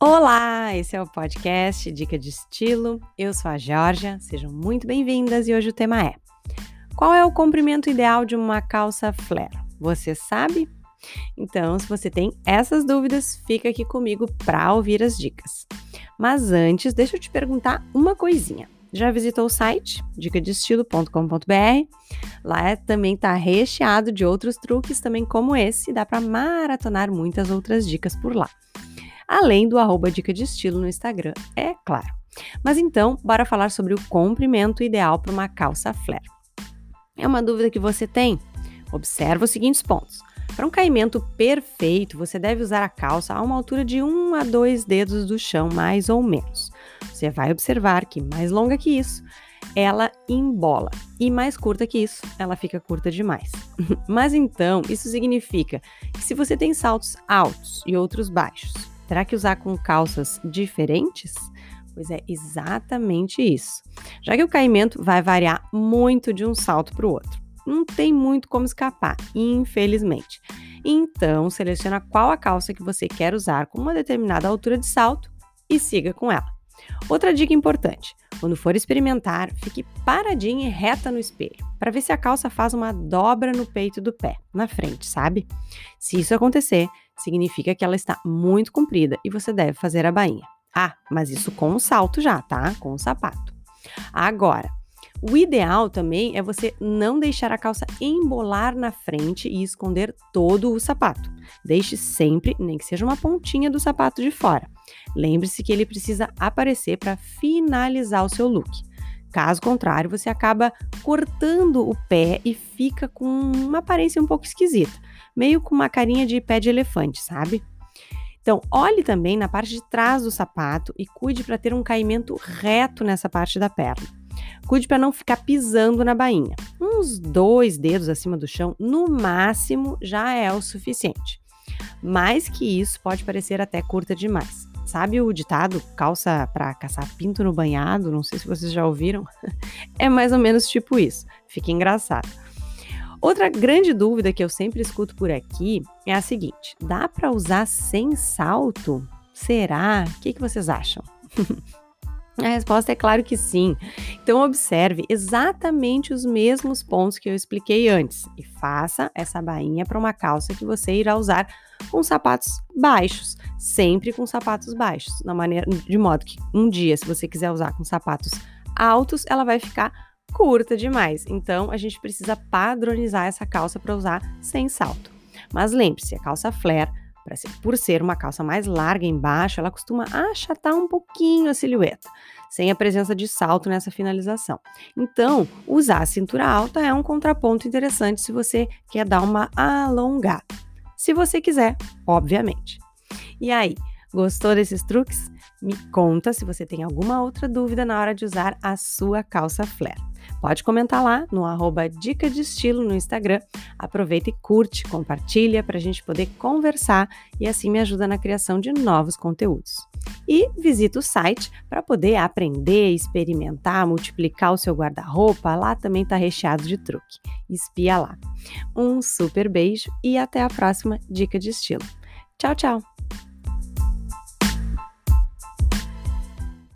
Olá, esse é o podcast Dica de Estilo. Eu sou a Georgia, sejam muito bem-vindas e hoje o tema é: Qual é o comprimento ideal de uma calça flare? Você sabe? Então, se você tem essas dúvidas, fica aqui comigo para ouvir as dicas. Mas antes, deixa eu te perguntar uma coisinha. Já visitou o site dicadestilo.com.br? Lá é, também está recheado de outros truques também como esse, dá para maratonar muitas outras dicas por lá. Além do arroba dica de estilo no Instagram, é claro. Mas então, bora falar sobre o comprimento ideal para uma calça flare. É uma dúvida que você tem? Observa os seguintes pontos. Para um caimento perfeito, você deve usar a calça a uma altura de 1 a 2 dedos do chão, mais ou menos. Você vai observar que mais longa que isso, ela embola, e mais curta que isso, ela fica curta demais. Mas então, isso significa que se você tem saltos altos e outros baixos, terá que usar com calças diferentes? Pois é exatamente isso. Já que o caimento vai variar muito de um salto para o outro. Não tem muito como escapar, infelizmente. Então, seleciona qual a calça que você quer usar com uma determinada altura de salto e siga com ela. Outra dica importante: quando for experimentar, fique paradinha e reta no espelho, para ver se a calça faz uma dobra no peito do pé, na frente, sabe? Se isso acontecer, significa que ela está muito comprida e você deve fazer a bainha. Ah, mas isso com o salto já, tá? Com o sapato. Agora, o ideal também é você não deixar a calça embolar na frente e esconder todo o sapato. Deixe sempre, nem que seja uma pontinha do sapato de fora. Lembre-se que ele precisa aparecer para finalizar o seu look. Caso contrário, você acaba cortando o pé e fica com uma aparência um pouco esquisita, meio com uma carinha de pé de elefante, sabe? Então, olhe também na parte de trás do sapato e cuide para ter um caimento reto nessa parte da perna. Cuide para não ficar pisando na bainha. Uns dois dedos acima do chão, no máximo, já é o suficiente. Mais que isso, pode parecer até curta demais. Sabe o ditado calça para caçar pinto no banhado? Não sei se vocês já ouviram. é mais ou menos tipo isso. Fica engraçado. Outra grande dúvida que eu sempre escuto por aqui é a seguinte: dá para usar sem salto? Será? O que, que vocês acham? A resposta é claro que sim. Então, observe exatamente os mesmos pontos que eu expliquei antes e faça essa bainha para uma calça que você irá usar com sapatos baixos, sempre com sapatos baixos, na maneira, de modo que um dia, se você quiser usar com sapatos altos, ela vai ficar curta demais. Então, a gente precisa padronizar essa calça para usar sem salto. Mas lembre-se, a calça flare por ser uma calça mais larga embaixo, ela costuma achatar um pouquinho a silhueta, sem a presença de salto nessa finalização. Então, usar a cintura alta é um contraponto interessante se você quer dar uma alongada. Se você quiser, obviamente. E aí, gostou desses truques? Me conta se você tem alguma outra dúvida na hora de usar a sua calça flare. Pode comentar lá no arroba Dica de Estilo no Instagram. Aproveita e curte, compartilha para a gente poder conversar e assim me ajuda na criação de novos conteúdos. E visita o site para poder aprender, experimentar, multiplicar o seu guarda-roupa. Lá também está recheado de truque. Espia lá. Um super beijo e até a próxima Dica de Estilo. Tchau, tchau!